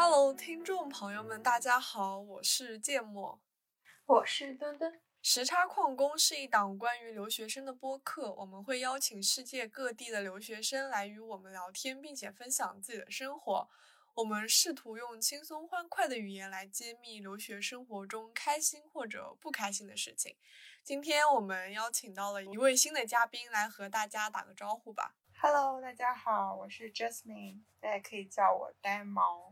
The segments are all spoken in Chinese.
Hello，听众朋友们，大家好，我是芥末，我是墩墩。时差矿工是一档关于留学生的播客，我们会邀请世界各地的留学生来与我们聊天，并且分享自己的生活。我们试图用轻松欢快的语言来揭秘留学生活中开心或者不开心的事情。今天我们邀请到了一位新的嘉宾来和大家打个招呼吧。Hello，大家好，我是 Jasmine，大家可以叫我呆毛。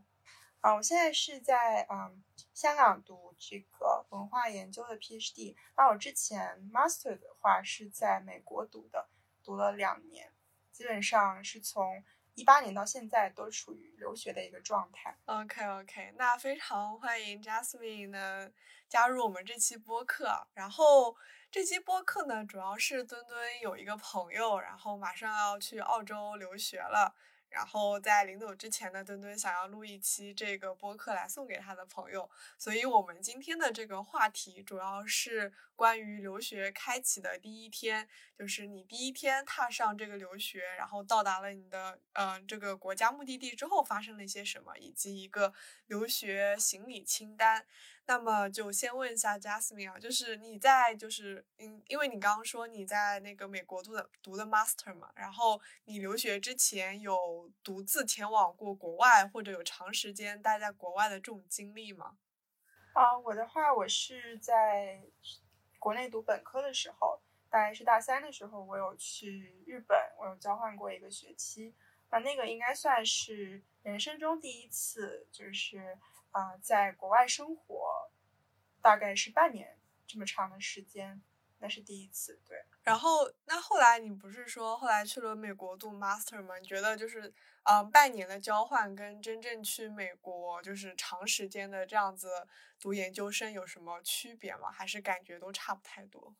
啊，我现在是在嗯香港读这个文化研究的 PhD。那我之前 Master 的话是在美国读的，读了两年，基本上是从一八年到现在都处于留学的一个状态。OK OK，那非常欢迎 Jasmine 呢加入我们这期播客。然后这期播客呢，主要是墩墩有一个朋友，然后马上要去澳洲留学了。然后在临走之前呢，墩墩想要录一期这个播客来送给他的朋友，所以我们今天的这个话题主要是关于留学开启的第一天，就是你第一天踏上这个留学，然后到达了你的呃这个国家目的地之后发生了一些什么，以及一个留学行李清单。那么就先问一下 Jasmine 啊，就是你在就是嗯，因为你刚刚说你在那个美国读的读的 Master 嘛，然后你留学之前有独自前往过国外或者有长时间待在国外的这种经历吗？啊，我的话，我是在国内读本科的时候，大概是大三的时候，我有去日本，我有交换过一个学期，那那个应该算是人生中第一次，就是。啊，在国外生活大概是半年这么长的时间，那是第一次。对，然后那后来你不是说后来去了美国读 master 吗？你觉得就是嗯，半年的交换跟真正去美国就是长时间的这样子读研究生有什么区别吗？还是感觉都差不太多？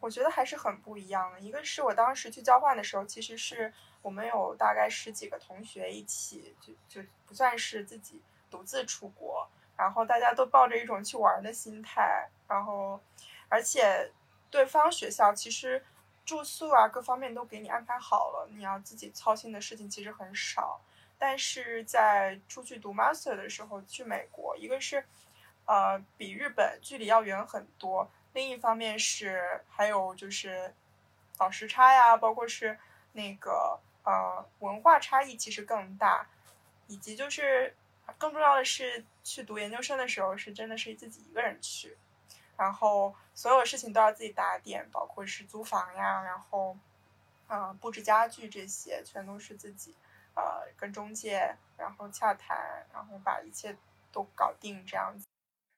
我觉得还是很不一样的。一个是我当时去交换的时候，其实是我们有大概十几个同学一起，就就不算是自己。独自出国，然后大家都抱着一种去玩的心态，然后，而且对方学校其实住宿啊各方面都给你安排好了，你要自己操心的事情其实很少。但是在出去读 master 的时候，去美国，一个是呃比日本距离要远很多，另一方面是还有就是倒时差呀，包括是那个呃文化差异其实更大，以及就是。更重要的是，去读研究生的时候是真的是自己一个人去，然后所有事情都要自己打点，包括是租房呀，然后，嗯，布置家具这些全都是自己，呃，跟中介然后洽谈，然后把一切都搞定这样子。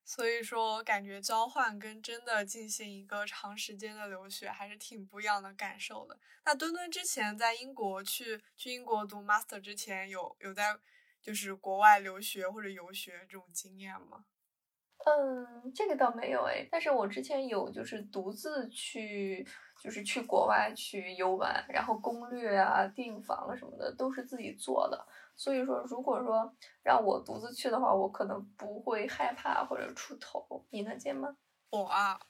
所以说，感觉交换跟真的进行一个长时间的留学还是挺不一样的感受的。那墩墩之前在英国去去英国读 master 之前，有有在。就是国外留学或者游学这种经验吗？嗯，这个倒没有诶，但是我之前有就是独自去，就是去国外去游玩，然后攻略啊、订房什么的都是自己做的。所以说，如果说让我独自去的话，我可能不会害怕或者出头。你能见吗？我啊，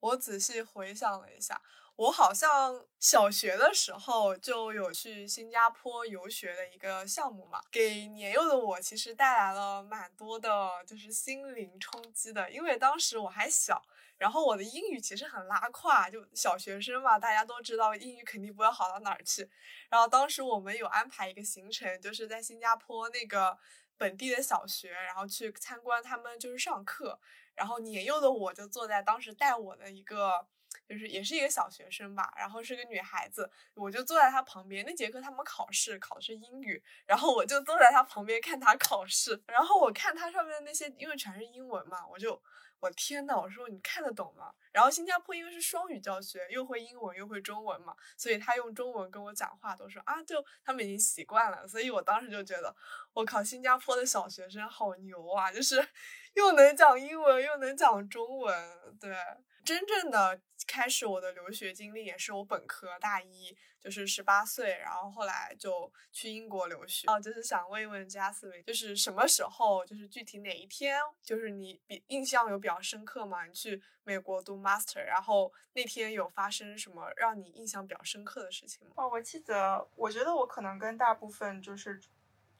我仔细回想了一下。我好像小学的时候就有去新加坡游学的一个项目嘛，给年幼的我其实带来了蛮多的，就是心灵冲击的。因为当时我还小，然后我的英语其实很拉胯，就小学生嘛，大家都知道英语肯定不会好到哪儿去。然后当时我们有安排一个行程，就是在新加坡那个本地的小学，然后去参观他们就是上课。然后年幼的我就坐在当时带我的一个。就是也是一个小学生吧，然后是个女孩子，我就坐在她旁边。那节课他们考试，考的是英语，然后我就坐在她旁边看她考试。然后我看她上面的那些，因为全是英文嘛，我就我天呐，我说你看得懂吗？然后新加坡因为是双语教学，又会英文又会中文嘛，所以他用中文跟我讲话都说啊，就他们已经习惯了。所以我当时就觉得，我靠，新加坡的小学生好牛啊，就是又能讲英文又能讲中文，对。真正的开始我的留学经历也是我本科大一，就是十八岁，然后后来就去英国留学。哦，就是想问一问 Jasmine，就是什么时候，就是具体哪一天，就是你比印象有比较深刻吗？你去美国读 master，然后那天有发生什么让你印象比较深刻的事情吗？哦，我记得，我觉得我可能跟大部分就是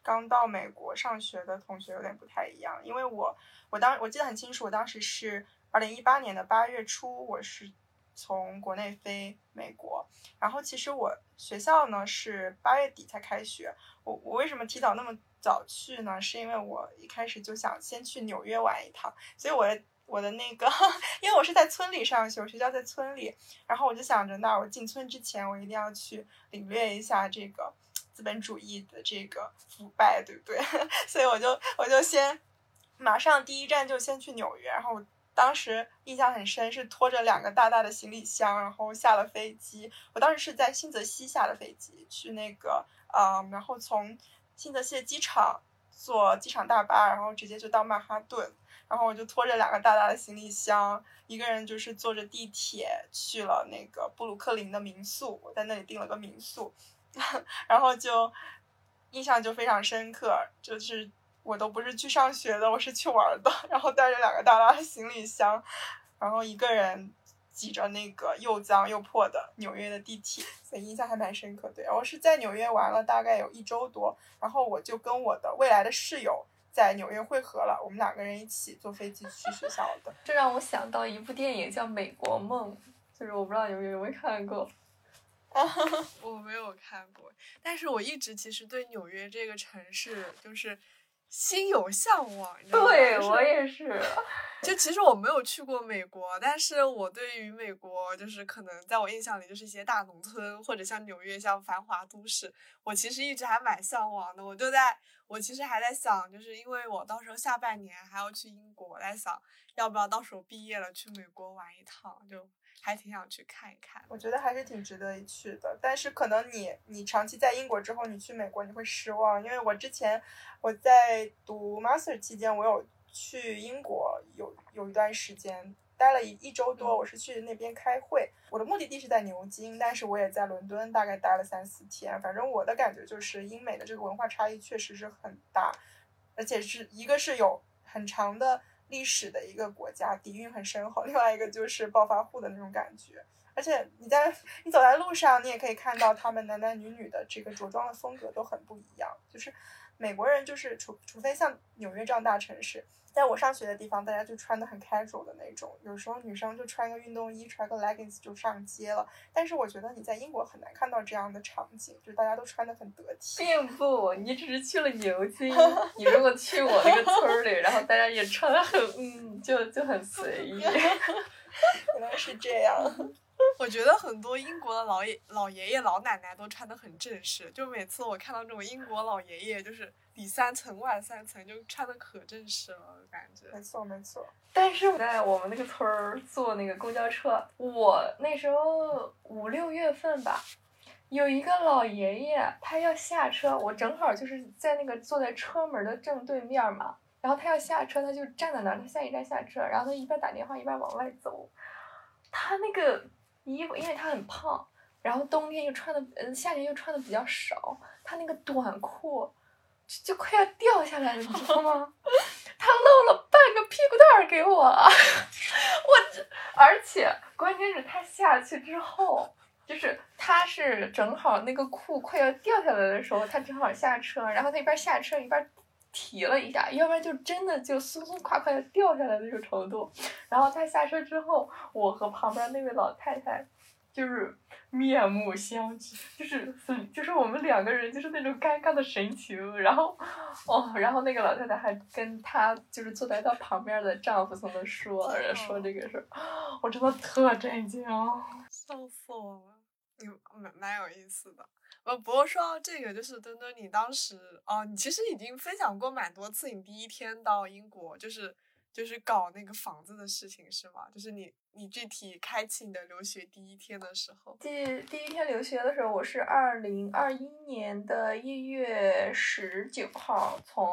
刚到美国上学的同学有点不太一样，因为我我当我记得很清楚，我当时是二零一八年的八月初，我是从国内飞美国，然后其实我学校呢是八月底才开学，我我为什么提早那么早去呢？是因为我一开始就想先去纽约玩一趟，所以我的我的那个，因为我是在村里上学，我学校在村里，然后我就想着，那我进村之前，我一定要去领略一下这个资本主义的这个腐败，对不对？所以我就我就先马上第一站就先去纽约，然后当时印象很深，是拖着两个大大的行李箱，然后下了飞机。我当时是在新泽西下的飞机，去那个呃，然后从新泽西的机场坐机场大巴，然后直接就到曼哈顿，然后我就拖着两个大大的行李箱，一个人就是坐着地铁去了那个布鲁克林的民宿，我在那里订了个民宿，然后就印象就非常深刻，就是我都不是去上学的，我是去玩的，然后带着两个大大的行李箱，然后一个人。挤着那个又脏又破的纽约的地铁，所以印象还蛮深刻。对，我是在纽约玩了大概有一周多，然后我就跟我的未来的室友在纽约汇合了，我们两个人一起坐飞机去学校的。这让我想到一部电影叫《美国梦》，就是我不知道你们有没有看过。我没有看过，但是我一直其实对纽约这个城市就是心有向往。对我也是。就其实我没有去过美国，但是我对于美国就是可能在我印象里就是一些大农村或者像纽约像繁华都市，我其实一直还蛮向往的。我就在我其实还在想，就是因为我到时候下半年还要去英国，我在想要不要到时候毕业了去美国玩一趟，就还挺想去看一看。我觉得还是挺值得一去的，但是可能你你长期在英国之后，你去美国你会失望，因为我之前我在读 master 期间，我有。去英国有有一段时间待了一一周多，我是去那边开会。我的目的地是在牛津，但是我也在伦敦大概待了三四天。反正我的感觉就是英美的这个文化差异确实是很大，而且是一个是有很长的历史的一个国家，底蕴很深厚；另外一个就是暴发户的那种感觉。而且你在你走在路上，你也可以看到他们男男女女的这个着装的风格都很不一样。就是美国人，就是除除非像纽约这样大城市。在我上学的地方，大家就穿的很 casual 的那种，有时候女生就穿个运动衣，穿个 leggings 就上街了。但是我觉得你在英国很难看到这样的场景，就是大家都穿的很得体。并不，你只是去了牛津，你如果去我那个村里，然后大家也穿的很，嗯，就就很随意。原来是这样。我觉得很多英国的老爷老爷爷老奶奶都穿的很正式，就每次我看到这种英国老爷爷，就是里三层外三层，就穿的可正式了，感觉。没错没错。但是我在我们那个村儿坐那个公交车，我那时候五六月份吧，有一个老爷爷他要下车，我正好就是在那个坐在车门的正对面嘛，然后他要下车，他就站在那儿，他下一站下车，然后他一边打电话一边往外走，他那个。衣服，因为他很胖，然后冬天又穿的，嗯，夏天又穿的比较少，他那个短裤就就快要掉下来了，你知道吗？他露了半个屁股蛋儿给我，我这，而且关键是他下去之后，就是他是正好那个裤快要掉下来的时候，他正好下车，然后他一边下车一边提了一下，要不然就真的就松松垮垮的掉下来那种程度。然后他下车之后，我和旁边那位老太太就是面目相觑，就是就是我们两个人就是那种尴尬的神情。然后哦，然后那个老太太还跟她就是坐在她旁边的丈夫从那说说这个事儿，我真的特震惊，笑死我了，你蛮蛮有意思的。呃，不过说到这个，就是墩墩，你当时哦，你其实已经分享过蛮多次，你第一天到英国，就是就是搞那个房子的事情，是吗？就是你你具体开启你的留学第一天的时候。第第一天留学的时候，我是二零二一年的一月十九号从。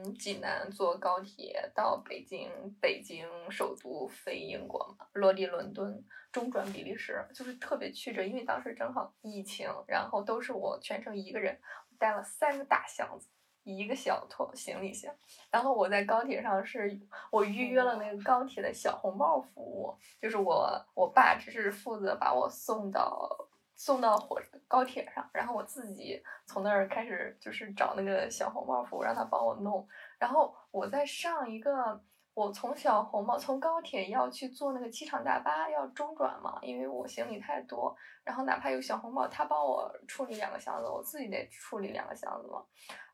从济南坐高铁到北京，北京首都飞英国嘛，落地伦敦，中转比利时，就是特别曲折，因为当时正好疫情，然后都是我全程一个人，带了三个大箱子，一个小托行李箱，然后我在高铁上是我预约了那个高铁的小红帽服务，就是我我爸只是负责把我送到。送到火高铁上，然后我自己从那儿开始就是找那个小红帽服务，让他帮我弄。然后我在上一个，我从小红帽从高铁要去坐那个机场大巴要中转嘛，因为我行李太多。然后哪怕有小红帽，他帮我处理两个箱子，我自己得处理两个箱子嘛。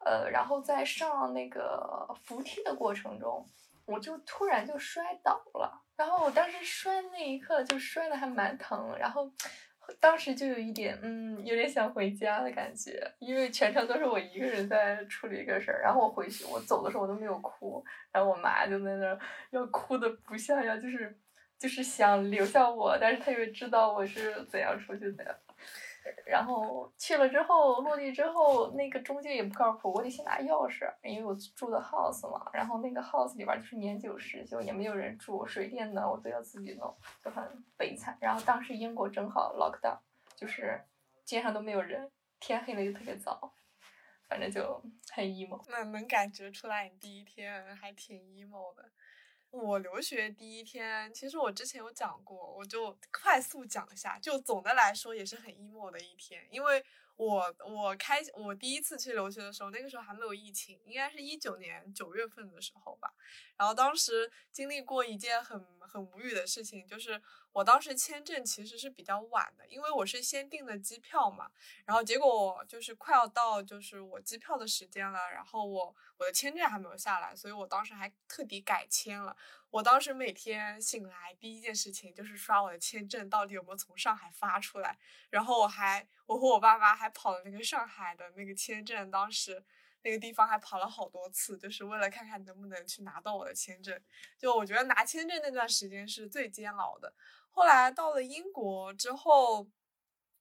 呃，然后在上那个扶梯的过程中，我就突然就摔倒了。然后我当时摔那一刻就摔的还蛮疼，然后。当时就有一点，嗯，有点想回家的感觉，因为全程都是我一个人在处理一个事儿。然后我回去，我走的时候我都没有哭，然后我妈就在那儿要哭的不像样，就是就是想留下我，但是她又知道我是怎样出去的。然后去了之后，落地之后，那个中介也不靠谱，我得先拿钥匙，因为我住的 house 嘛。然后那个 house 里边就是年久失修，也没有人住，水电呢我都要自己弄，就很悲惨。然后当时英国正好 lock down，就是街上都没有人，天黑了又特别早，反正就很 emo。那能感觉出来你第一天还挺 emo 的。我留学第一天，其实我之前有讲过，我就快速讲一下。就总的来说，也是很 emo 的一天，因为我我开我第一次去留学的时候，那个时候还没有疫情，应该是一九年九月份的时候吧。然后当时经历过一件很很无语的事情，就是我当时签证其实是比较晚的，因为我是先订的机票嘛，然后结果就是快要到就是我机票的时间了，然后我我的签证还没有下来，所以我当时还特地改签了。我当时每天醒来第一件事情就是刷我的签证到底有没有从上海发出来，然后我还我和我爸妈还跑了那个上海的那个签证，当时。那个地方还跑了好多次，就是为了看看能不能去拿到我的签证。就我觉得拿签证那段时间是最煎熬的。后来到了英国之后，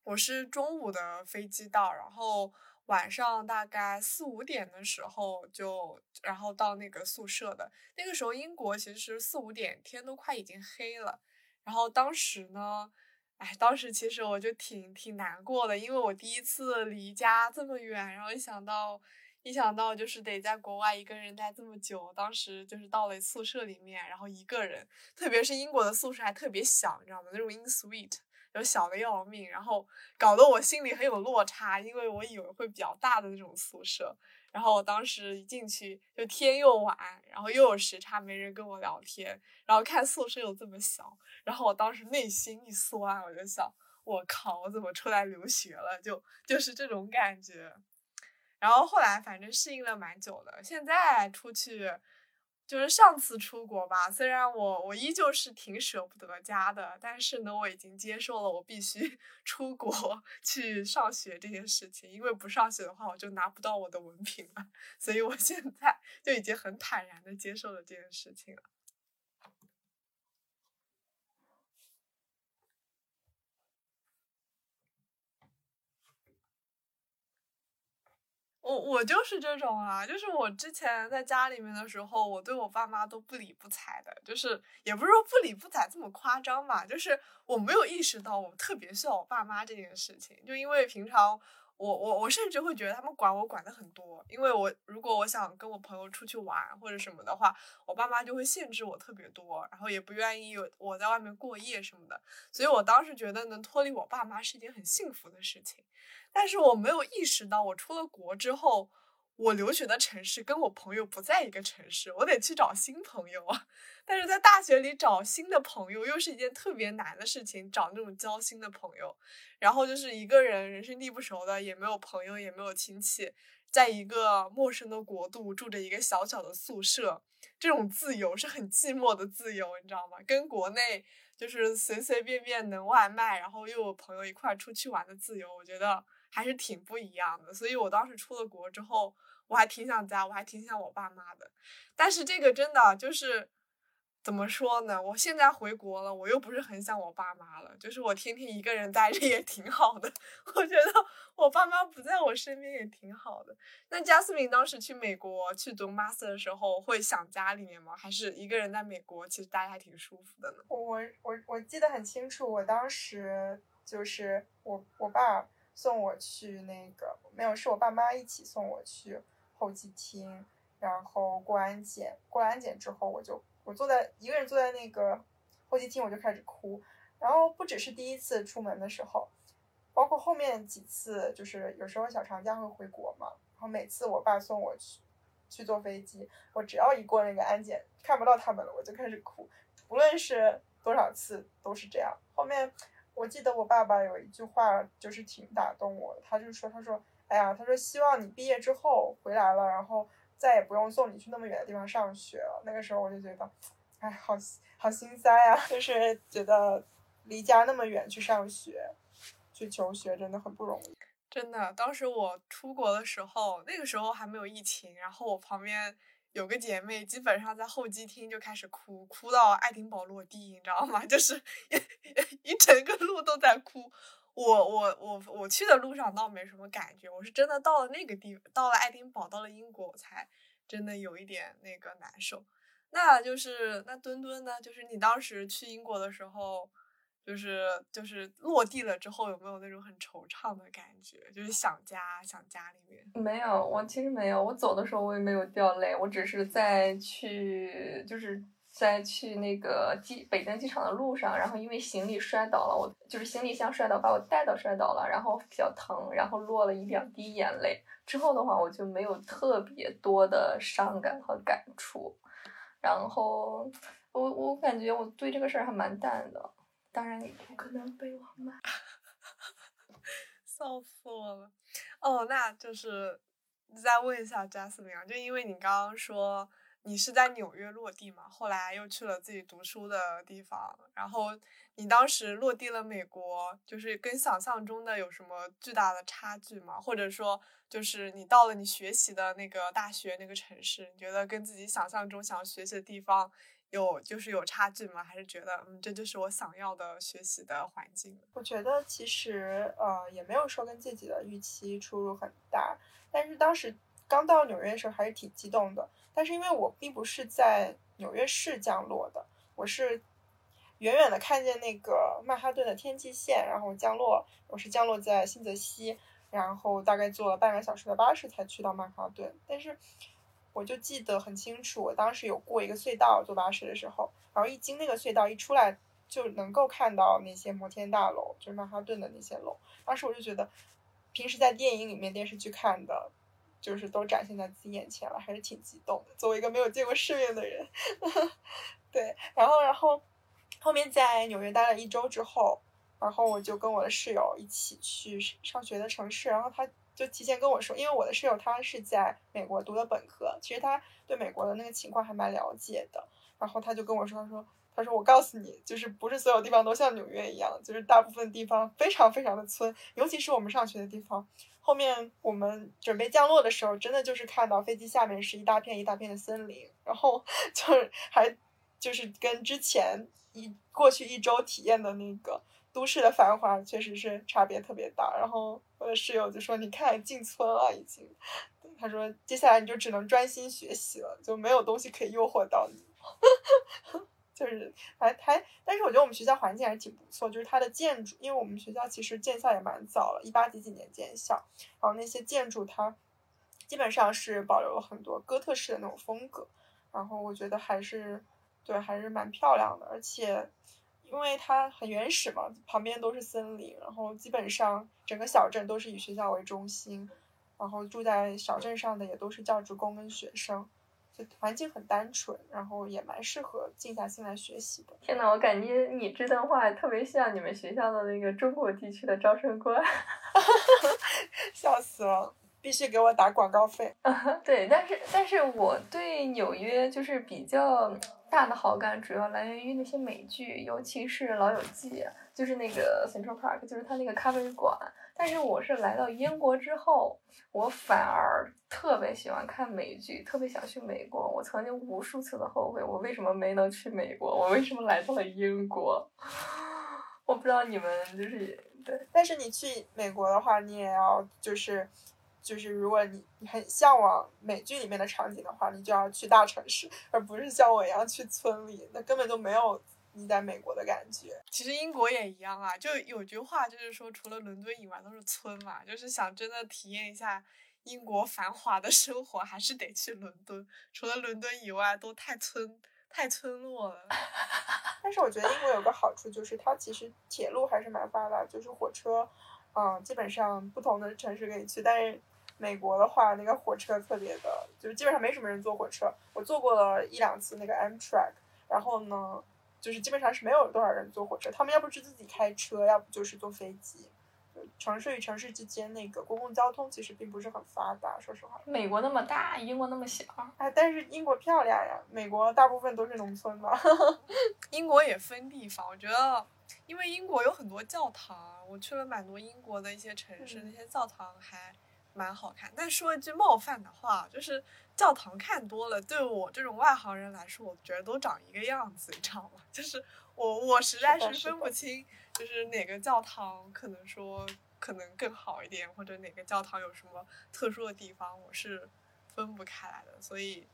我是中午的飞机到，然后晚上大概四五点的时候就，然后到那个宿舍的。那个时候英国其实四五点天都快已经黑了。然后当时呢，哎，当时其实我就挺挺难过的，因为我第一次离家这么远，然后一想到。一想到就是得在国外一个人待这么久，当时就是到了宿舍里面，然后一个人，特别是英国的宿舍还特别小，你知道吗？那种 in suite，就小的要命，然后搞得我心里很有落差，因为我以为会比较大的那种宿舍，然后我当时一进去就天又晚，然后又有时差，没人跟我聊天，然后看宿舍又这么小，然后我当时内心一酸，我就想，我靠，我怎么出来留学了？就就是这种感觉。然后后来反正适应了蛮久的，现在出去就是上次出国吧，虽然我我依旧是挺舍不得家的，但是呢，我已经接受了我必须 出国去上学这件事情，因为不上学的话，我就拿不到我的文凭了，所以我现在 就已经很坦然的接受了这件事情了。我我就是这种啊，就是我之前在家里面的时候，我对我爸妈都不理不睬的，就是也不是说不理不睬这么夸张吧，就是我没有意识到我特别需要我爸妈这件事情，就因为平常我我我甚至会觉得他们管我管的很多，因为我如果我想跟我朋友出去玩或者什么的话，我爸妈就会限制我特别多，然后也不愿意我在外面过夜什么的，所以我当时觉得能脱离我爸妈是一件很幸福的事情。但是我没有意识到，我出了国之后，我留学的城市跟我朋友不在一个城市，我得去找新朋友啊。但是在大学里找新的朋友又是一件特别难的事情，找那种交心的朋友。然后就是一个人人生地不熟的，也没有朋友，也没有亲戚，在一个陌生的国度住着一个小小的宿舍，这种自由是很寂寞的自由，你知道吗？跟国内。就是随随便便能外卖，然后又有朋友一块出去玩的自由，我觉得还是挺不一样的。所以我当时出了国之后，我还挺想家，我还挺想我爸妈的。但是这个真的就是。怎么说呢？我现在回国了，我又不是很想我爸妈了，就是我天天一个人待着也挺好的。我觉得我爸妈不在我身边也挺好的。那加斯明当时去美国去读 master 的时候，会想家里面吗？还是一个人在美国，其实待着还挺舒服的呢？我我我记得很清楚，我当时就是我我爸送我去那个没有，是我爸妈一起送我去候机厅，然后过安检，过安检之后我就。我坐在一个人坐在那个候机厅，我就开始哭。然后不只是第一次出门的时候，包括后面几次，就是有时候小长假会回国嘛，然后每次我爸送我去去坐飞机，我只要一过那个安检，看不到他们了，我就开始哭，无论是多少次都是这样。后面我记得我爸爸有一句话就是挺打动我的，他就说：“他说，哎呀，他说希望你毕业之后回来了，然后再也不用送你去那么远的地方上学了。”那个时候我就觉得，哎，好好心塞啊，就是觉得离家那么远去上学。去求学真的很不容易，真的。当时我出国的时候，那个时候还没有疫情，然后我旁边有个姐妹，基本上在候机厅就开始哭，哭到爱丁堡落地，你知道吗？就是一整个路都在哭。我我我我去的路上倒没什么感觉，我是真的到了那个地，到了爱丁堡，到了英国，我才真的有一点那个难受。那就是那墩墩呢？就是你当时去英国的时候。就是就是落地了之后，有没有那种很惆怅的感觉？就是想家，想家里面。没有，我其实没有。我走的时候我也没有掉泪，我只是在去，就是在去那个机北京机场的路上，然后因为行李摔倒了，我就是行李箱摔倒，把我带到摔倒了，然后比较疼，然后落了一两滴眼泪。之后的话，我就没有特别多的伤感和感触。然后我我感觉我对这个事儿还蛮淡的。当然也不可能被我骂，笑死我了。哦，那就是再问一下 Jasmine，就因为你刚刚说你是在纽约落地嘛，后来又去了自己读书的地方，然后你当时落地了美国，就是跟想象中的有什么巨大的差距吗？或者说，就是你到了你学习的那个大学那个城市，你觉得跟自己想象中想要学习的地方？有就是有差距吗？还是觉得嗯，这就是我想要的学习的环境？我觉得其实呃也没有说跟自己的预期出入很大，但是当时刚到纽约的时候还是挺激动的。但是因为我并不是在纽约市降落的，我是远远的看见那个曼哈顿的天际线，然后降落。我是降落在新泽西，然后大概坐了半个小时的巴士才去到曼哈顿，但是。我就记得很清楚，我当时有过一个隧道坐巴士的时候，然后一经那个隧道一出来就能够看到那些摩天大楼，就是曼哈顿的那些楼。当时我就觉得，平时在电影里面、电视剧看的，就是都展现在自己眼前了，还是挺激动的。作为一个没有见过世面的人，对。然后，然后后面在纽约待了一周之后，然后我就跟我的室友一起去上学的城市，然后他。就提前跟我说，因为我的室友他是在美国读的本科，其实他对美国的那个情况还蛮了解的。然后他就跟我说，他说，他说我告诉你，就是不是所有地方都像纽约一样，就是大部分地方非常非常的村，尤其是我们上学的地方。后面我们准备降落的时候，真的就是看到飞机下面是一大片一大片的森林，然后就是还就是跟之前一过去一周体验的那个。都市的繁华确实是差别特别大，然后我的室友就说：“你看进村了已经。”他说：“接下来你就只能专心学习了，就没有东西可以诱惑到你。”就是还还，但是我觉得我们学校环境还是挺不错，就是它的建筑，因为我们学校其实建校也蛮早了，一八几几年建校，然后那些建筑它基本上是保留了很多哥特式的那种风格，然后我觉得还是对还是蛮漂亮的，而且。因为它很原始嘛，旁边都是森林，然后基本上整个小镇都是以学校为中心，然后住在小镇上的也都是教职工跟学生，就环境很单纯，然后也蛮适合静下心来学习的。天呐，我感觉你这段话特别像你们学校的那个中国地区的招生官，笑死了，必须给我打广告费。对，但是但是我对纽约就是比较。大的好感主要来源于那些美剧，尤其是《老友记》，就是那个 Central Park，就是他那个咖啡馆。但是我是来到英国之后，我反而特别喜欢看美剧，特别想去美国。我曾经无数次的后悔，我为什么没能去美国？我为什么来到了英国？我不知道你们就是对，但是你去美国的话，你也要就是。就是如果你你很向往美剧里面的场景的话，你就要去大城市，而不是像我一样去村里，那根本就没有你在美国的感觉。其实英国也一样啊，就有句话就是说，除了伦敦以外都是村嘛。就是想真的体验一下英国繁华的生活，还是得去伦敦。除了伦敦以外，都太村太村落了。但是我觉得英国有个好处就是它其实铁路还是蛮发达，就是火车。嗯，基本上不同的城市可以去，但是美国的话，那个火车特别的，就是基本上没什么人坐火车。我坐过了一两次那个 Amtrak，然后呢，就是基本上是没有多少人坐火车，他们要不是自己开车，要不就是坐飞机。城市与城市之间那个公共交通其实并不是很发达，说实话。美国那么大，英国那么小。哎，但是英国漂亮呀，美国大部分都是农村嘛。英国也分地方，我觉得，因为英国有很多教堂，我去了蛮多英国的一些城市，那些教堂还蛮好看。但说一句冒犯的话，就是教堂看多了，对我这种外行人来说，我觉得都长一个样子，你知道吗？就是我我实在是分不清。就是哪个教堂可能说可能更好一点，或者哪个教堂有什么特殊的地方，我是分不开来的。所以，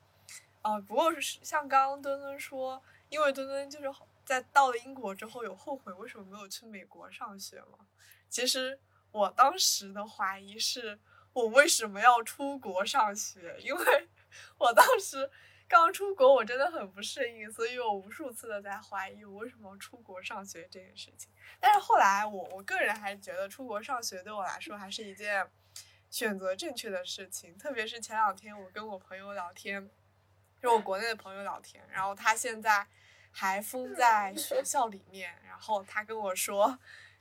啊，不过是像刚刚墩墩说，因为墩墩就是在到了英国之后有后悔为什么没有去美国上学嘛？其实我当时的怀疑是我为什么要出国上学，因为 我当时。刚出国我真的很不适应，所以我无数次的在怀疑我为什么出国上学这件事情。但是后来我我个人还是觉得出国上学对我来说还是一件选择正确的事情。特别是前两天我跟我朋友聊天，就我国内的朋友聊天，然后他现在还封在学校里面，然后他跟我说。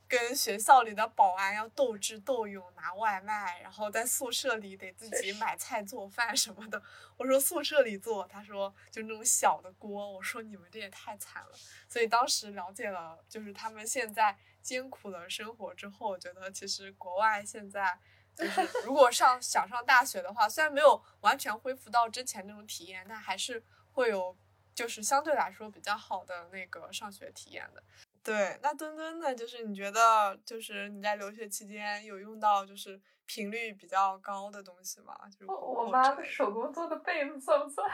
跟学校里的保安要斗智斗勇拿外卖，然后在宿舍里得自己买菜做饭什么的。我说宿舍里做，他说就那种小的锅。我说你们这也太惨了。所以当时了解了，就是他们现在艰苦的生活之后，我觉得其实国外现在就是 如果上想上大学的话，虽然没有完全恢复到之前那种体验，但还是会有就是相对来说比较好的那个上学体验的。对，那墩墩呢？就是你觉得，就是你在留学期间有用到就是频率比较高的东西吗？就是我妈的手工做的被子算不算？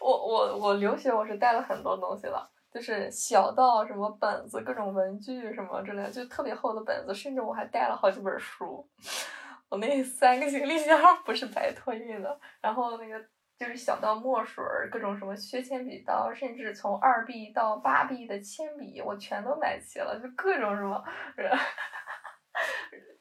我我我留学我是带了很多东西了，就是小到什么本子、各种文具什么之类的，就特别厚的本子，甚至我还带了好几本书。我那三个行李箱不是白托运的，然后那个。就是小到墨水，各种什么削铅笔刀，甚至从二 B 到八 B 的铅笔，我全都买齐了，就各种什么，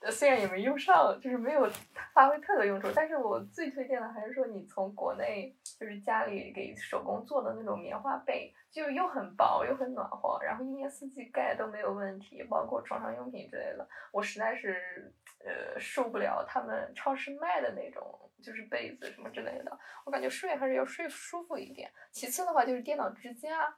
虽然也没用上，就是没有发挥特别用处，但是我最推荐的还是说你从国内就是家里给手工做的那种棉花被，就又很薄又很暖和，然后一年四季盖都没有问题，包括床上用品之类的，我实在是呃受不了他们超市卖的那种。就是被子什么之类的，我感觉睡还是要睡舒服一点。其次的话就是电脑支架，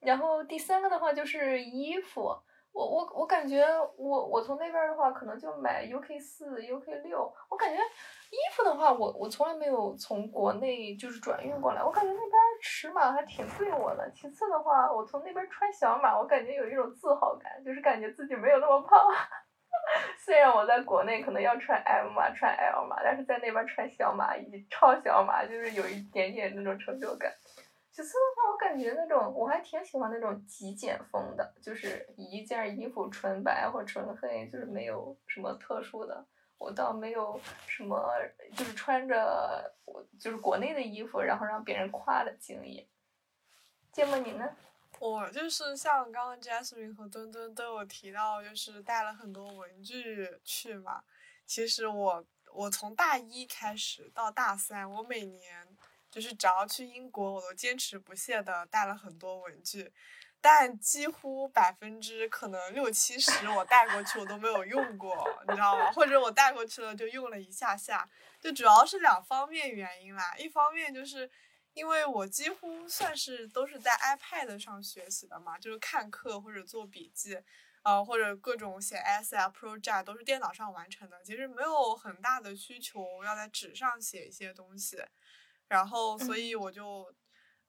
然后第三个的话就是衣服。我我我感觉我我从那边的话可能就买 UK 四 UK 六。我感觉衣服的话，我我从来没有从国内就是转运过来，我感觉那边尺码还挺对我的。其次的话，我从那边穿小码，我感觉有一种自豪感，就是感觉自己没有那么胖。虽然我在国内可能要穿 M 码、穿 L 码，但是在那边穿小码以及超小码，就是有一点点那种成就感。其次的话，我感觉那种我还挺喜欢那种极简风的，就是一件衣服纯白或纯黑，就是没有什么特殊的。我倒没有什么，就是穿着我就是国内的衣服，然后让别人夸的经验。芥末你呢？我就是像刚刚 Jasmine 和墩墩都有提到，就是带了很多文具去嘛。其实我我从大一开始到大三，我每年就是只要去英国，我都坚持不懈的带了很多文具，但几乎百分之可能六七十我带过去我都没有用过，你知道吗？或者我带过去了就用了一下下，就主要是两方面原因啦。一方面就是。因为我几乎算是都是在 iPad 上学习的嘛，就是看课或者做笔记，呃，或者各种写 essay 啊、project 都是电脑上完成的，其实没有很大的需求要在纸上写一些东西。然后，所以我就，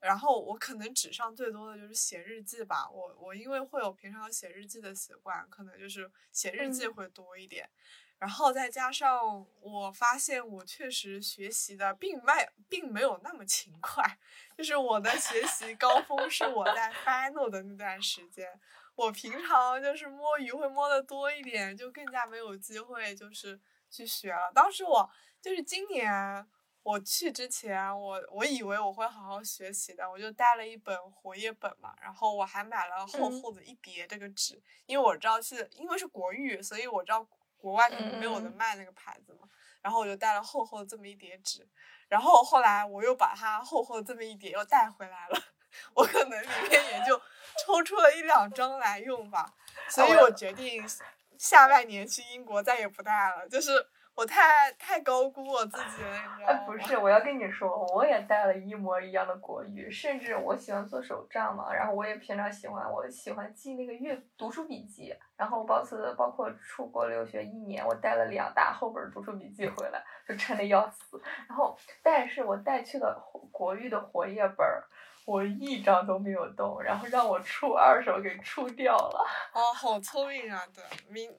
然后我可能纸上最多的就是写日记吧。我我因为会有平常写日记的习惯，可能就是写日记会多一点。然后再加上，我发现我确实学习的并没并没有那么勤快，就是我的学习高峰是我在 final 的那段时间，我平常就是摸鱼会摸的多一点，就更加没有机会就是去学了。当时我就是今年我去之前，我我以为我会好好学习的，我就带了一本活页本嘛，然后我还买了厚厚的一叠这个纸，因为我知道是因为是国语，所以我知道国外可能没有人卖那个牌子嘛，然后我就带了厚厚的这么一叠纸，然后后来我又把它厚厚的这么一叠又带回来了，我可能里面也就抽出了一两张来用吧，所以我决定下半年去英国再也不带了，就是。我太太高估我自己了，你知道吗？不 是，我要跟你说，我也带了一模一样的国语，甚至我喜欢做手账嘛，然后我也平常喜欢，我喜欢记那个阅读书笔记，然后包次包括出国留学一年，我带了两大厚本读书笔记回来，就沉的要死。然后，但是我带去的国语的活页本儿，我一张都没有动，然后让我出二手给出掉了。哦，好聪明啊！对，明。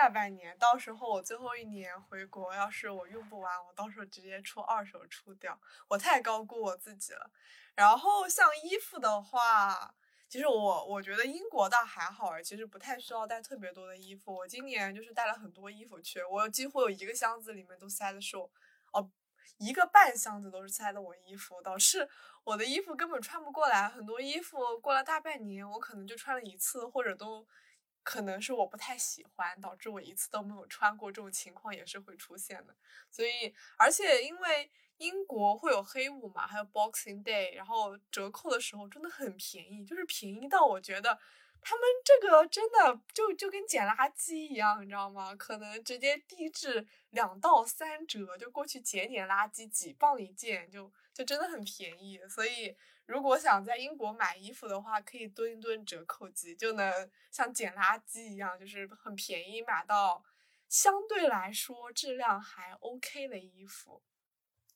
下半年，到时候我最后一年回国，要是我用不完，我到时候直接出二手出掉。我太高估我自己了。然后像衣服的话，其实我我觉得英国倒还好，其实不太需要带特别多的衣服。我今年就是带了很多衣服去，我几乎有一个箱子里面都塞的是我，哦，一个半箱子都是塞的我衣服，导致我的衣服根本穿不过来。很多衣服过了大半年，我可能就穿了一次，或者都。可能是我不太喜欢，导致我一次都没有穿过，这种情况也是会出现的。所以，而且因为英国会有黑五嘛，还有 Boxing Day，然后折扣的时候真的很便宜，就是便宜到我觉得他们这个真的就就跟捡垃圾一样，你知道吗？可能直接低至两到三折，就过去捡捡垃圾，几磅一件，就就真的很便宜。所以。如果想在英国买衣服的话，可以蹲一蹲折扣机，就能像捡垃圾一样，就是很便宜买到相对来说质量还 OK 的衣服。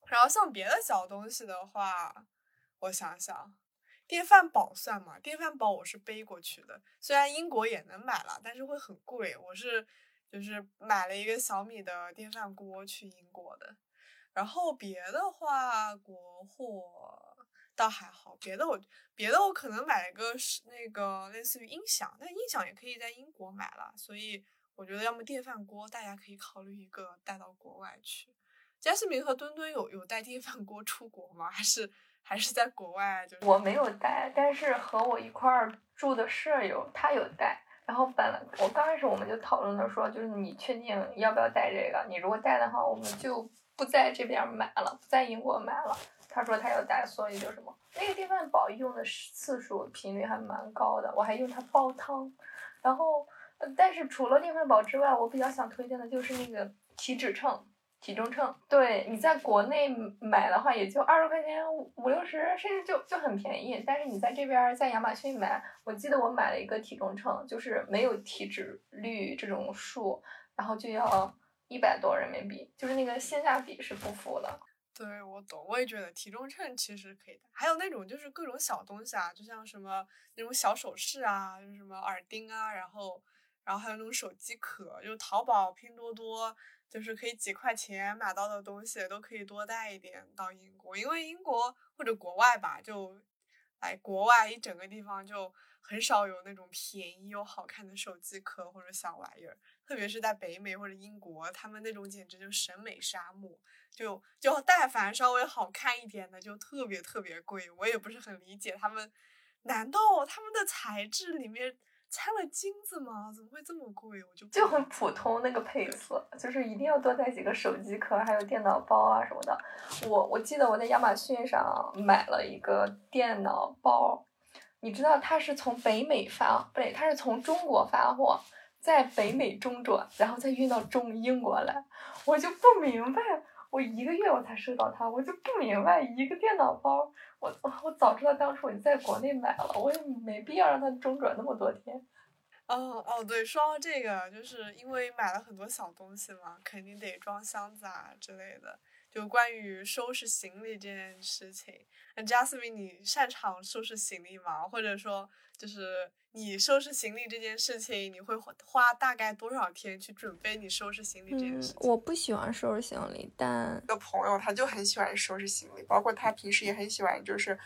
然后像别的小东西的话，我想想，电饭煲算吗？电饭煲我是背过去的，虽然英国也能买了，但是会很贵。我是就是买了一个小米的电饭锅去英国的。然后别的话，国货。倒还好，别的我别的我可能买一个是那个类似于音响，但音响也可以在英国买了，所以我觉得要么电饭锅，大家可以考虑一个带到国外去。贾斯明和墩墩有有带电饭锅出国吗？还是还是在国外？就我没有带，但是和我一块儿住的舍友他有带。然后本来我刚开始我们就讨论的说，就是你确定要不要带这个？你如果带的话，我们就不在这边买了，不在英国买了。他说他要带，所以就什么那个电饭煲用的次数频率还蛮高的，我还用它煲汤。然后，但是除了电饭煲之外，我比较想推荐的就是那个体脂秤、体重秤。对你在国内买的话，也就二十块钱五六十，甚至就就很便宜。但是你在这边在亚马逊买，我记得我买了一个体重秤，就是没有体脂率这种数，然后就要一百多人民币，就是那个性价比是不符的。对，我懂，我也觉得体重秤其实可以的。还有那种就是各种小东西啊，就像什么那种小首饰啊，就什么耳钉啊，然后，然后还有那种手机壳，就淘宝、拼多多，就是可以几块钱买到的东西，都可以多带一点到英国，因为英国或者国外吧，就，来国外一整个地方就很少有那种便宜又好看的手机壳或者小玩意儿，特别是在北美或者英国，他们那种简直就是审美沙漠。就就但凡稍微好看一点的，就特别特别贵。我也不是很理解他们，难道他们的材质里面掺了金子吗？怎么会这么贵？我就就很普通那个配色，就是一定要多带几个手机壳，还有电脑包啊什么的。我我记得我在亚马逊上买了一个电脑包，你知道它是从北美发，不对，它是从中国发货，在北美中转，然后再运到中英国来，我就不明白。我一个月我才收到它，我就不明白一个电脑包，我我早知道当初我就在国内买了，我也没必要让它中转那么多天。哦哦，对，说到这个，就是因为买了很多小东西嘛，肯定得装箱子啊之类的。就关于收拾行李这件事情，那 Jasmine，你擅长收拾行李吗？或者说，就是。你收拾行李这件事情，你会花大概多少天去准备你收拾行李这件事情？我不喜欢收拾行李，但一个朋友他就很喜欢收拾行李，包括他平时也很喜欢，就是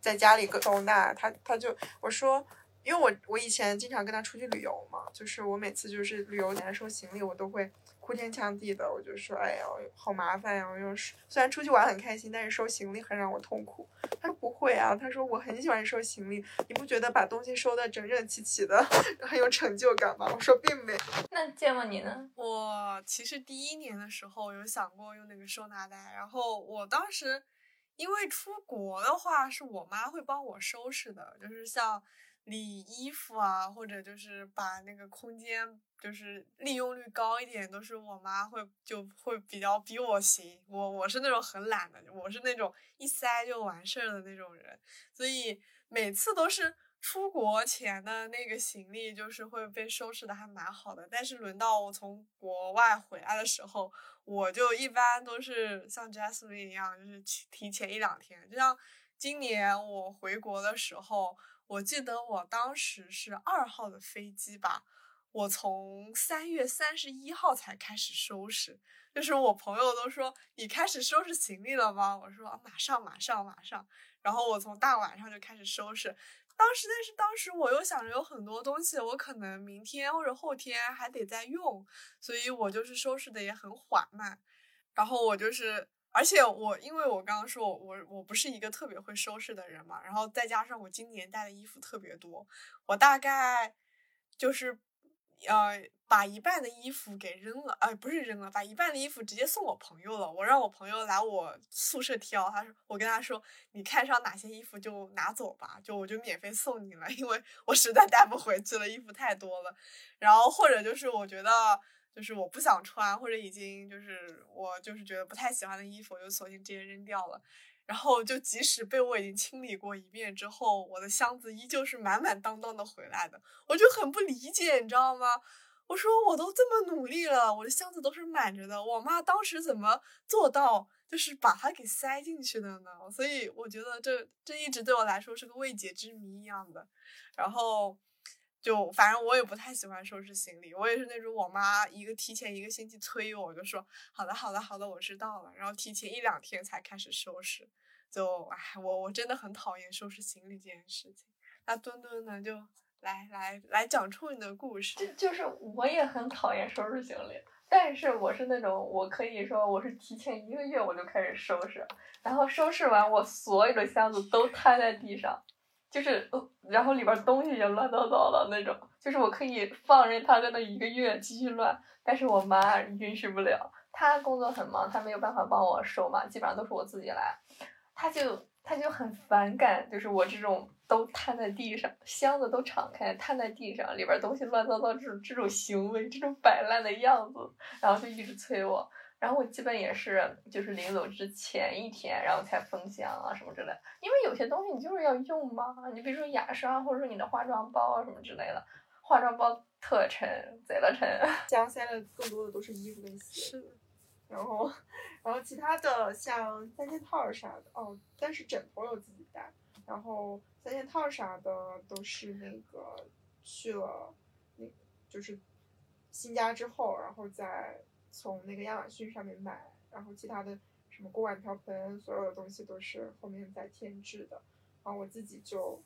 在家里收纳。他他就我说，因为我我以前经常跟他出去旅游嘛，就是我每次就是旅游前收行李，我都会。哭天抢地的，我就说，哎呀，好麻烦呀！我又是虽然出去玩很开心，但是收行李很让我痛苦。他说不会啊，他说我很喜欢收行李，你不觉得把东西收的整整齐齐的很有成就感吗？我说并没。那芥末你呢？我其实第一年的时候有想过用那个收纳袋，然后我当时因为出国的话是我妈会帮我收拾的，就是像。理衣服啊，或者就是把那个空间就是利用率高一点，都是我妈会就会比较比我行。我我是那种很懒的，我是那种一塞就完事儿的那种人，所以每次都是出国前的那个行李就是会被收拾的还蛮好的。但是轮到我从国外回来的时候，我就一般都是像 Jasmine 一样，就是提前一两天。就像今年我回国的时候。我记得我当时是二号的飞机吧，我从三月三十一号才开始收拾，就是我朋友都说你开始收拾行李了吗？我说马上马上马上，然后我从大晚上就开始收拾，当时但是当时我又想着有很多东西我可能明天或者后天还得再用，所以我就是收拾的也很缓慢，然后我就是。而且我，因为我刚刚说，我我不是一个特别会收拾的人嘛，然后再加上我今年带的衣服特别多，我大概就是，呃，把一半的衣服给扔了，哎，不是扔了，把一半的衣服直接送我朋友了。我让我朋友来我宿舍挑，他说，我跟他说，你看上哪些衣服就拿走吧，就我就免费送你了，因为我实在带不回 去了，衣服太多了。然后或者就是我觉得。就是我不想穿，或者已经就是我就是觉得不太喜欢的衣服，我就索性直接扔掉了。然后就即使被我已经清理过一遍之后，我的箱子依旧是满满当当的回来的，我就很不理解，你知道吗？我说我都这么努力了，我的箱子都是满着的，我妈当时怎么做到就是把它给塞进去的呢？所以我觉得这这一直对我来说是个未解之谜一样的。然后。就反正我也不太喜欢收拾行李，我也是那种我妈一个提前一个星期催我，我就说好的好的好的，我知道了，然后提前一两天才开始收拾。就唉，我我真的很讨厌收拾行李这件事情。那墩墩呢，就来来来讲出你的故事。就就是我也很讨厌收拾行李，但是我是那种我可以说我是提前一个月我就开始收拾，然后收拾完我所有的箱子都摊在地上。就是，然后里边东西也乱糟糟的那种，就是我可以放任他在那一个月继续乱，但是我妈允许不了，她工作很忙，她没有办法帮我收嘛，基本上都是我自己来，她就她就很反感，就是我这种都摊在地上，箱子都敞开摊在地上，里边东西乱糟糟这种这种行为，这种摆烂的样子，然后就一直催我。然后我基本也是，就是临走之前一天，然后才封箱啊什么之类。因为有些东西你就是要用嘛，你比如说牙刷，或者说你的化妆包啊什么之类的，化妆包特沉，贼了沉。箱塞的更多的都是衣服跟鞋。是。然后，然后其他的像三件套啥的，哦，但是枕头有自己带。然后三件套啥的都是那个去了，那就是新家之后，然后再。从那个亚马逊上面买，然后其他的什么锅碗瓢盆，所有的东西都是后面再添置的。然后我自己就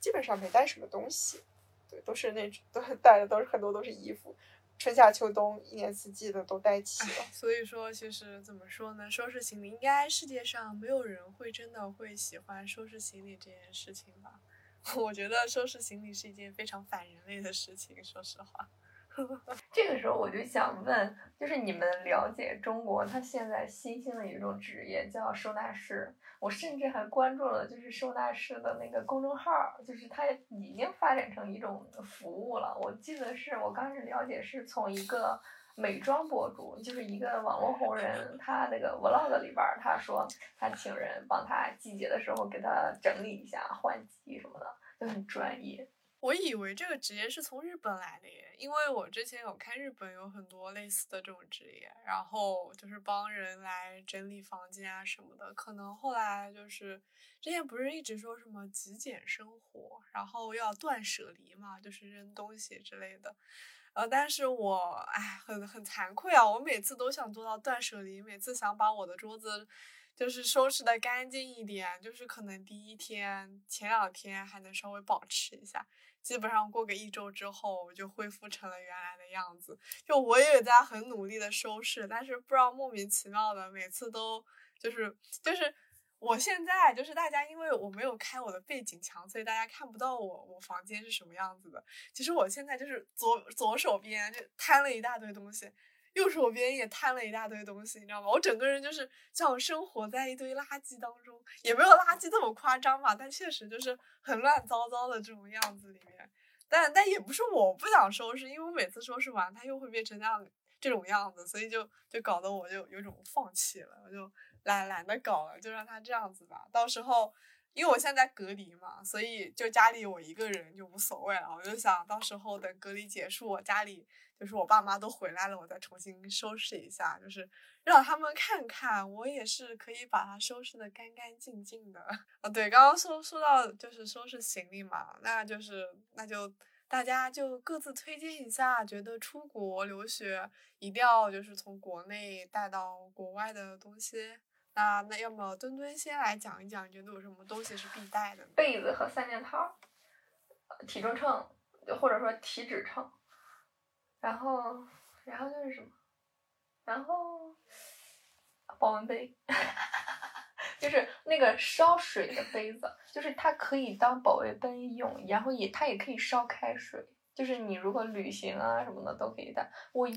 基本上没带什么东西，对，都是那种都带的都是很多都是衣服，春夏秋冬一年四季的都带齐了。所以说，其实怎么说呢，收拾行李应该世界上没有人会真的会喜欢收拾行李这件事情吧？我觉得收拾行李是一件非常反人类的事情，说实话。这个时候我就想问，就是你们了解中国，它现在新兴的一种职业叫收纳师。我甚至还关注了，就是收纳师的那个公众号，就是它已经发展成一种服务了。我记得是我刚开始了解是从一个美妆博主，就是一个网络红人，他那个 vlog 里边儿，他说他请人帮他季节的时候给他整理一下、换季什么的，就很专业。我以为这个职业是从日本来的耶，因为我之前有看日本有很多类似的这种职业，然后就是帮人来整理房间啊什么的。可能后来就是之前不是一直说什么极简生活，然后要断舍离嘛，就是扔东西之类的。呃，但是我哎，很很惭愧啊，我每次都想做到断舍离，每次想把我的桌子就是收拾的干净一点，就是可能第一天、前两天还能稍微保持一下，基本上过个一周之后我就恢复成了原来的样子。就我也在很努力的收拾，但是不知道莫名其妙的每次都就是就是。我现在就是大家，因为我没有开我的背景墙，所以大家看不到我我房间是什么样子的。其实我现在就是左左手边就摊了一大堆东西，右手边也摊了一大堆东西，你知道吗？我整个人就是像生活在一堆垃圾当中，也没有垃圾这么夸张吧，但确实就是很乱糟糟的这种样子里面。但但也不是我不想收拾，因为我每次收拾完它又会变成这样这种样子，所以就就搞得我就有种放弃了，我就。懒懒得搞了，就让他这样子吧。到时候，因为我现在隔离嘛，所以就家里我一个人就无所谓了。我就想到时候等隔离结束，我家里就是我爸妈都回来了，我再重新收拾一下，就是让他们看看我也是可以把它收拾的干干净净的。啊，对，刚刚说说到就是收拾行李嘛，那就是那就大家就各自推荐一下，觉得出国留学一定要就是从国内带到国外的东西。那那要么墩墩先来讲一讲，觉得有什么东西是必带的？被子和三件套，体重秤，或者说体脂秤，然后然后就是什么？然后保温杯，就是那个烧水的杯子，就是它可以当保温杯用，然后也它也可以烧开水，就是你如果旅行啊什么的都可以带。我有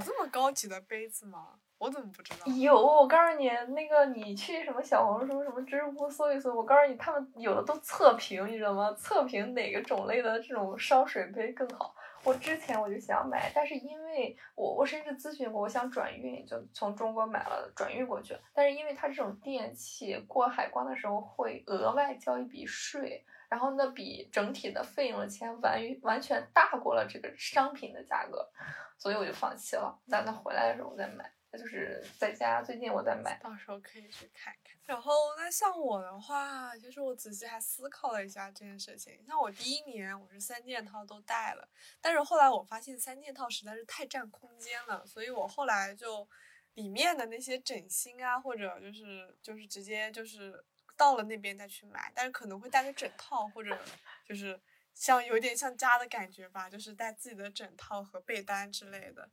这么高级的杯子吗？我怎么不知道？有，我告诉你，那个你去什么小红书、什么知乎搜一搜，我告诉你，他们有的都测评，你知道吗？测评哪个种类的这种烧水杯更好。我之前我就想买，但是因为我我甚至咨询过，我想转运，就从中国买了转运过去。但是因为它这种电器过海关的时候会额外交一笔税，然后那笔整体的费用的钱完完全大过了这个商品的价格，所以我就放弃了。等它回来的时候我再买。就是在家，最近我在买，到时候可以去看看。然后，那像我的话，其实我仔细还思考了一下这件事情。像我第一年，我是三件套都带了，但是后来我发现三件套实在是太占空间了，所以我后来就里面的那些枕芯啊，或者就是就是直接就是到了那边再去买，但是可能会带个枕套，或者就是像有点像家的感觉吧，就是带自己的枕套和被单之类的。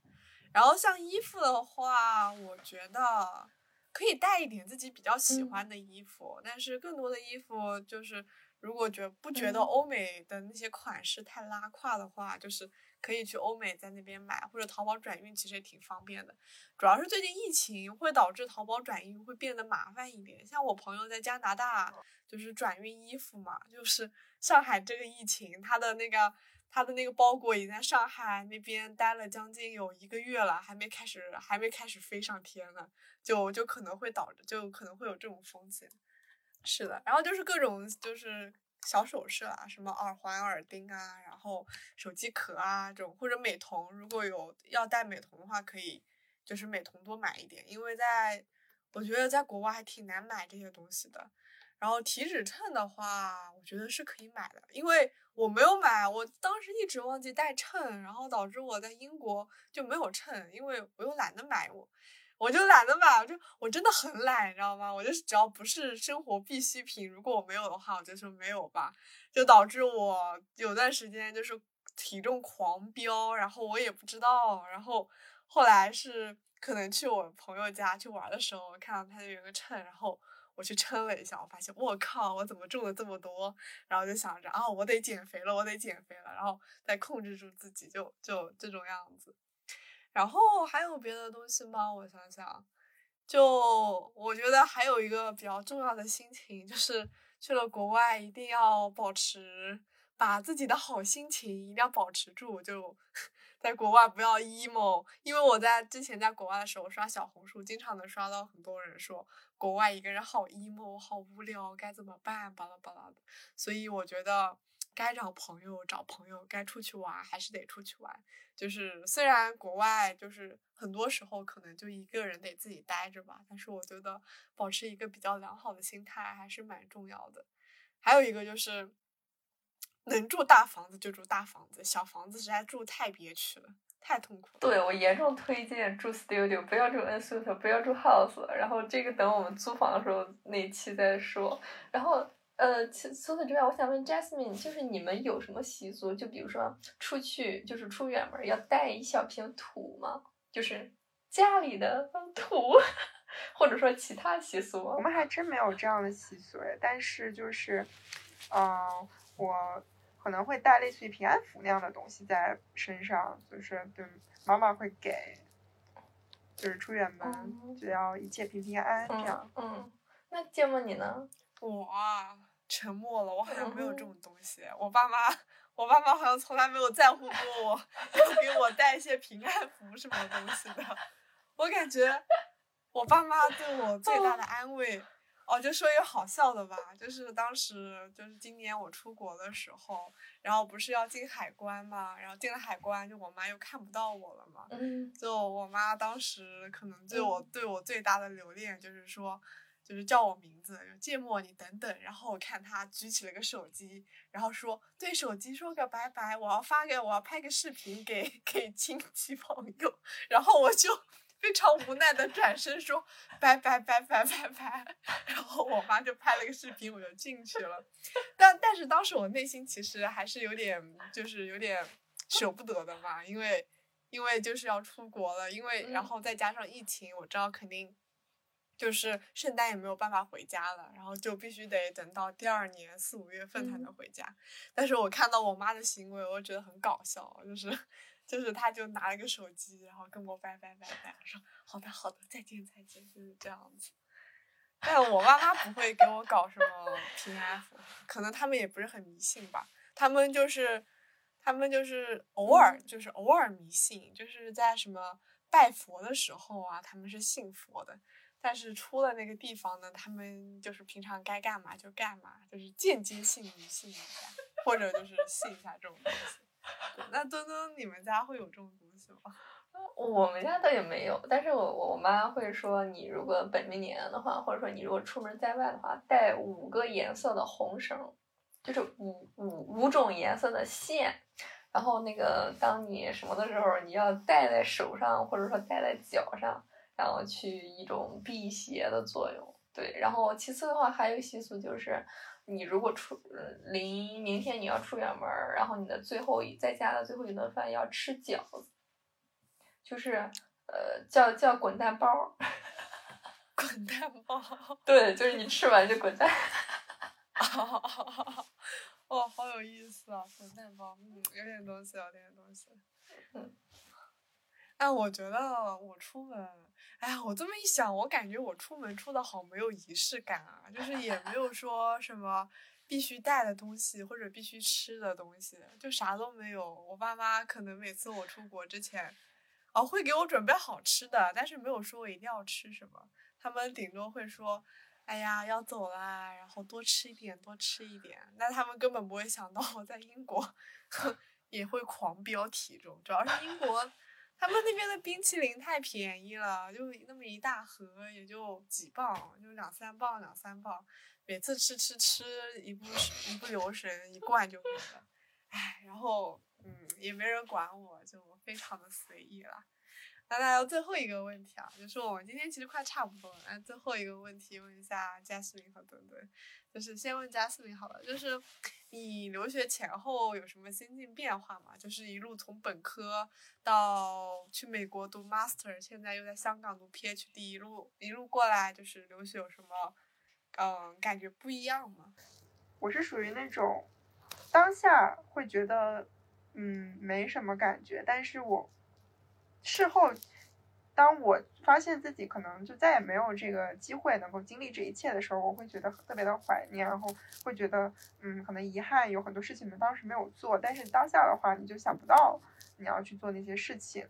然后像衣服的话，我觉得可以带一点自己比较喜欢的衣服，但是更多的衣服就是如果觉不觉得欧美的那些款式太拉胯的话，就是可以去欧美在那边买，或者淘宝转运其实也挺方便的。主要是最近疫情会导致淘宝转运会变得麻烦一点，像我朋友在加拿大就是转运衣服嘛，就是上海这个疫情，他的那个。他的那个包裹已经在上海那边待了将近有一个月了，还没开始，还没开始飞上天呢，就就可能会导致，就可能会有这种风险。是的，然后就是各种就是小首饰啊，什么耳环、耳钉啊，然后手机壳啊这种，或者美瞳，如果有要戴美瞳的话，可以就是美瞳多买一点，因为在我觉得在国外还挺难买这些东西的。然后体脂秤的话，我觉得是可以买的，因为我没有买，我当时一直忘记带秤，然后导致我在英国就没有秤，因为我又懒得买，我我就懒得买，就我真的很懒，你知道吗？我就是只要不是生活必需品，如果我没有的话，我就说没有吧，就导致我有段时间就是体重狂飙，然后我也不知道，然后后来是可能去我朋友家去玩的时候，我看到他就有个秤，然后。我去称了一下，我发现我靠，我怎么重了这么多？然后就想着啊，我得减肥了，我得减肥了，然后再控制住自己，就就这种样子。然后还有别的东西吗？我想想，就我觉得还有一个比较重要的心情，就是去了国外一定要保持，把自己的好心情一定要保持住，就。在国外不要 emo，因为我在之前在国外的时候刷小红书，经常能刷到很多人说国外一个人好 emo，好无聊，该怎么办？巴拉巴拉的。所以我觉得该找朋友找朋友，该出去玩还是得出去玩。就是虽然国外就是很多时候可能就一个人得自己待着吧，但是我觉得保持一个比较良好的心态还是蛮重要的。还有一个就是。能住大房子就住大房子，小房子实在住太憋屈了，太痛苦了。对我严重推荐住 studio，不要住 n suite，不要住 house。然后这个等我们租房的时候那一期再说。然后呃，除除此之外，我想问 Jasmine，就是你们有什么习俗？就比如说出去就是出远门要带一小瓶土吗？就是家里的土，或者说其他习俗？我们还真没有这样的习俗诶，但是就是，嗯、我可能会带类似于平安符那样的东西在身上，就是对妈妈会给，就是出远门哦就要一切平平安安这样嗯。嗯，那芥末你呢？我啊，沉默了，我好像没有这嗯种东西。我爸妈，我爸妈好像从来没有在乎过我，要给我带一些平安符什么东西的。我感觉我爸妈对我最大的安慰，哦，就说一个好笑的吧，就是当时就是今年我出国的时候，然后不是要进海关嘛，然后进了海关，就我妈又看不到我了嘛，嗯就我妈当时可能对我、对我最大的留恋就是说，就是叫我名字，就芥末你等等。然后我看她举起了个手机，然后说对手机说个拜拜，我要发给我要拍个视频给 给亲戚朋友。然后我就非常无奈的转身说拜拜拜拜拜拜。然后我妈就拍了个视频，我就进去了。但但是当时我内心其实还是有点就是有点舍不得的嘛，因为。因为就是要出国了，因为然嗯后再加上疫情，我知道肯定就是圣诞也没有办法回家了，然后就必须得等到第二年四五月份才能嗯回家。但是我看到我妈的行为，我觉得很搞笑，就是就是他就拿了个手机，然后跟我拜拜拜拜，说好的好的，再见再见，就是这样子。但我妈妈不会给我搞什么平安符，可能他们也不是很迷信吧，他们就是。他们就是偶尔，就是偶尔迷信，就是在什么拜佛的时候啊，他们是信佛的。但是出了那个地方呢，他们就是平常该干嘛就干嘛，就是间接性迷信一下，或者就是信一下这种东西。那墩墩，你们家会有这种东西吗？我们家倒也没有，但是我我妈会说，你如果本命年的话，或者说你如果出门在外的话，带五个颜色的红绳，就是五五五种颜色的线，然后那个当你什么的时候，你要戴在手上，或者说戴在脚上，然后去一种辟邪的作用。对，然后其次的话，还有习俗就是，你如果出呃临明天你要出远门儿，然后你的最后一在家的最后一顿饭要吃饺子，就是呃叫叫滚蛋包儿，滚蛋包！对，就是你吃完就滚蛋。哦，好有意思啊！滚蛋包，嗯，有点东西，有点东西。嗯。哎，我觉得我出门，哎呀，我这么一想，我感觉我出门出的好没有仪式感啊，就是也没有说什么必须带的东西或者必须吃的东西，就啥都没有。我爸妈可能每次我出国之前，哦，会给我准备好吃的，但是没有说我一定要吃什么，他们顶多会说。哎呀，要走啦，然后多吃一点，多吃一点。那他们根本不会想到我在英国 也会狂飙体重，主要是英国他们那边的冰淇淋太便宜了，就那么一大盒，也就几磅，就两三磅，两三磅。每次吃吃吃，一不一不留神，一罐就没了。唉，然后嗯，也没人管我，就非常的随意了。那来到最后一个问题啊，就是我们今天其实快差不多了。那最后一个问题问一下贾斯林和墩墩，就是先问贾斯林好了，就是你留学前后有什么心境变化吗？就是一路从本科到去美国读 master，现在又在香港读 PhD，一路一路过来，就是留学有什么嗯感觉不一样吗？我是属于那种当下会觉得嗯没什么感觉，但是我事后当我发现自己可能就再也没有这个机会能够经历这一切的时候，我会觉得特别的怀念，然后会觉得嗯可能遗憾有很多事情你们当时没有做，但是当下的话你就想不到你要去做那些事情，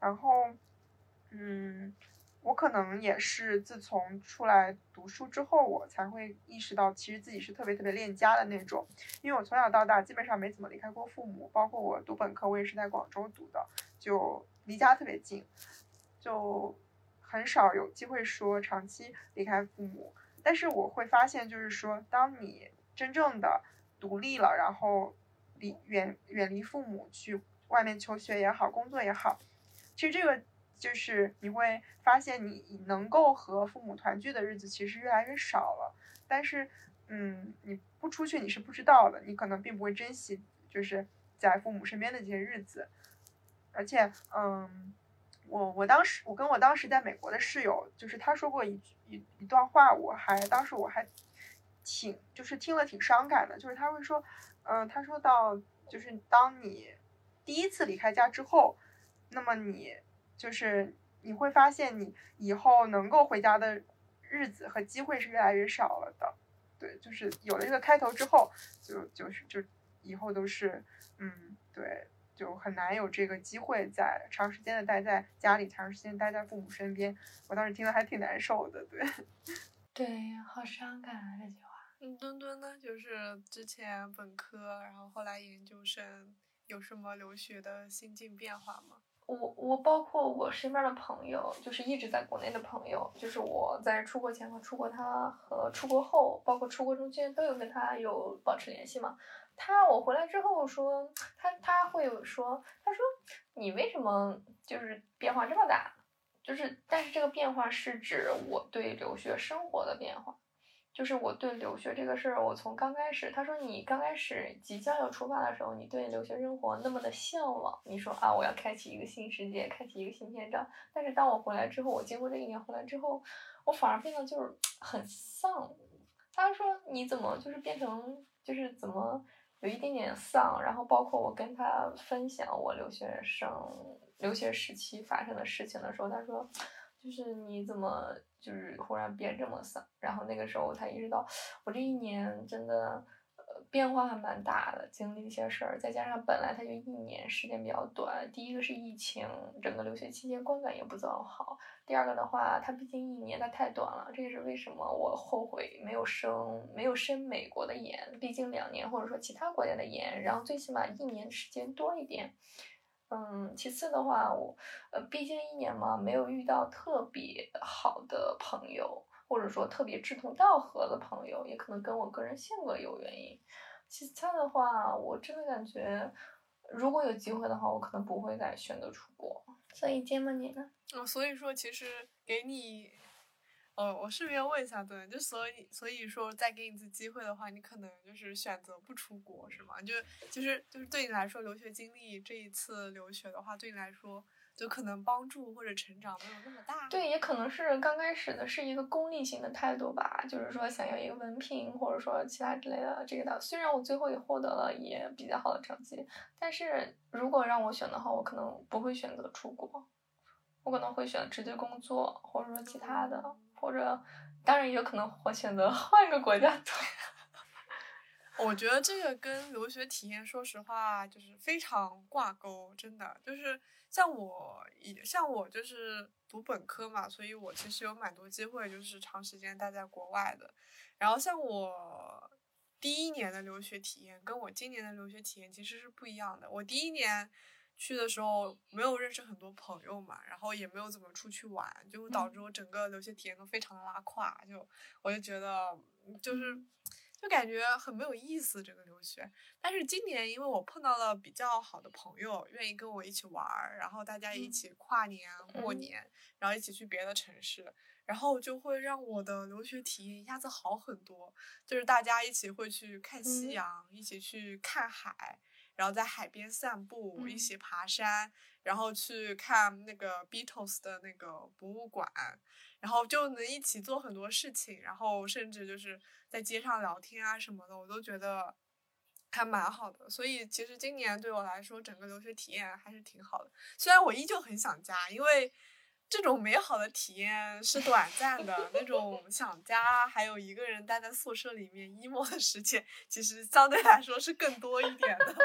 然后嗯。我可能也是自从出来读书之后，我才会意识到，其实自己是特别特别恋家的那种。因为我从小到大基本上没怎么离开过父母，包括我读本科，我也是在广州读的，就离家特别近，就很少有机会说长期离开父母。但是我会发现，就是说，当你真正的独立了，然后离远远离父母去外面求学也好，工作也好，其实这个就是你会发现你能够和父母团聚的日子其实越来越少了。但是，嗯，你不出去你是不知道的，你可能并不会珍惜就是在父母身边的这些日子。而且，嗯，我我当时我跟我当时在美国的室友，就是他说过一句一一段话，我还当时我还挺就是听了挺伤感的，就是他会说，嗯，他说到就是当你第一次离开家之后，那么你就是你会发现你以后能够回家的日子和机会是越来越少了的，对，就是有了这个开头之后，就就是就以后都是，嗯，对。就很难有这个机会在长时间的待在家里，长时间待在父母身边。我当时听了还挺难受的，对。对，好伤感啊这句话。嗯，墩墩呢？就是之前本科，然后后来研究生，有什么留学的心境变化吗？我我包括我身边的朋友，就是一直在国内的朋友，就是我在出国前和出国他和出国后，包括出国中间都有跟他有保持联系嘛。他我回来之后说，他他会有说，他说你为什么就是变化这么大？就是但是这个变化是指我对留学生活的变化，就是我对留学这个事儿，我从刚开始，他说你刚开始即将要出发的时候，你对留学生活那么的向往，你说啊我要开启一个新世界，开启一个新篇章。但是当我回来之后，我经过这一年回来之后，我反而变得就是 很丧。他说你怎么就是变成就是怎么？有一点点丧，然后包括我跟他分享我留学生留学时期发生的事情的时候，他说，就是你怎么就是忽然变这么丧？然后那个时候我才意识到，我这一年真的。呃变化还蛮大的，经历一些事儿，再加上本来他就一年时间比较短。第一个是疫情，整个留学期间观感也不怎么好。第二个的话，他毕竟一年，他太短了，这也是为什么我后悔没有升没有升美国的研。毕竟两年或者说其他国家的研，然后最起码一年时间多一点。嗯，其次的话，我呃，毕竟一年嘛，没有遇到特别好的朋友。或者说特别志同道合的朋友，也可能跟我个人性格有原因。其他的话，我真的感觉，如果有机会的话，我可能不会再选择出国。所以，芥末你呢？嗯，所以说其实给你，哦，我顺便问一下，对，就所以所以说再给你一次机会的话，你可能就是选择不出国，是吗？就就是就是对你来说，留学经历这一次留学的话，对你来说。就可能帮助或者成长没有那么大。对，也可能是刚开始的是一个功利性的态度吧，就是说想要一个文凭或者说其他之类的这个的。虽然我最后也获得了也比较好的成绩，但是如果让我选的话，我可能不会选择出国，我可能会选直接工作或者说其他的，或者当然也有可能会选择换一个国家读。我觉得这个跟留学体验，说实话就是非常挂钩，真的就是。像我也像我就是读本科嘛，所以我其实有蛮多机会，就是长时间待在国外的。然后像我第一年的留学体验，跟我今年的留学体验其实是不一样的。我第一年去的时候没有认识很多朋友嘛，然后也没有怎么出去玩，就导致我整个留学体验都非常的拉胯。就我就觉得就是。就感觉很没有意思这个留学，但是今年因为我碰到了比较好的朋友，愿意跟我一起玩，然后大家一起跨年过年，然后一起去别的城市，然后就会让我的留学体验一下子好很多。就是大家一起会去看夕阳，一起去看海，然后在海边散步，一起爬山，然后去看那个 Beatles 的那个博物馆。然后就能一起做很多事情，然后甚至就是在街上聊天啊什么的，我都觉得还蛮好的。所以其实今年对我来说，整个留学体验还是挺好的。虽然我依旧很想家，因为这种美好的体验是短暂的，那种想家还有一个人待在宿舍里面 emo 的时间，其实相对来说是更多一点的。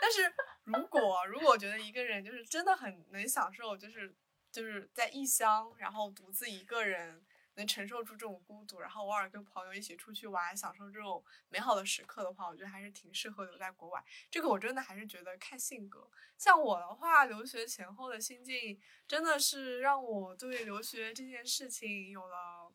但是如果如果觉得一个人就是真的很能享受，就是。就是在异乡，然后独自一个人能承受住这种孤独，然后偶尔跟朋友一起出去玩，享受这种美好的时刻的话，我觉得还是挺适合留在国外。这个我真的还是觉得看性格。像我的话，留学前后的心境真的是让我对留学这件事情有了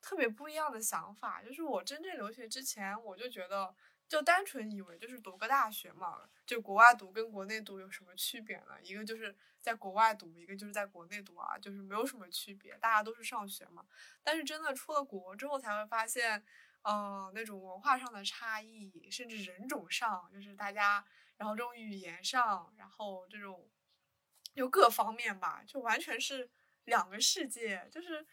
特别不一样的想法。就是我真正留学之前，我就觉得就单纯以为就是读个大学嘛，就国外读跟国内读有什么区别呢？一个就是在国外读，一个就是在国内读啊，就是没有什么区别，大家都是上学嘛。但是真的出了国之后才会发现，呃，那种文化上的差异，甚至人种上，就是大家，然后这种语言上，然后这种，就各方面吧，就完全是两个世界。就是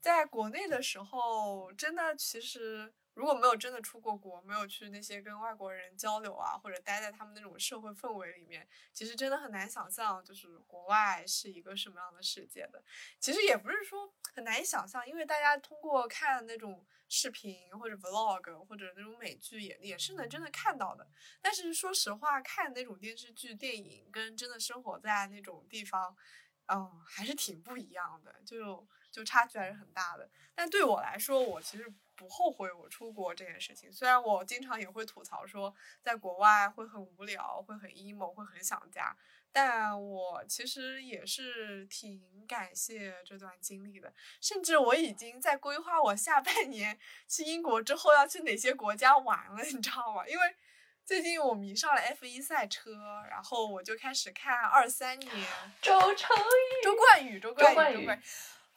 在国内的时候，真的其实。如果没有真的出过国，没有去那些跟外国人交流啊，或者待在他们那种社会氛围里面，其实真的很难想象，就是国外是一个什么样的世界的。其实也不是说很难以想象，因为大家通过看那种视频或者 vlog 或者那种美剧，也也是能真的看到的。但是说实话，看那种电视剧、电影，跟真的生活在那种地方，嗯，还是挺不一样的，就就差距还是很大的。但对我来说，我其实。不后悔我出国这件事情，虽然我经常也会吐槽说在国外会很无聊，会很 emo，会很想家，但我其实也是挺感谢这段经历的。甚至我已经在规划我下半年去英国之后要去哪些国家玩了，你知道吗？因为最近我迷上了 F 一赛车，然后我就开始看二三年周成宇、周冠宇、周冠宇、周冠宇。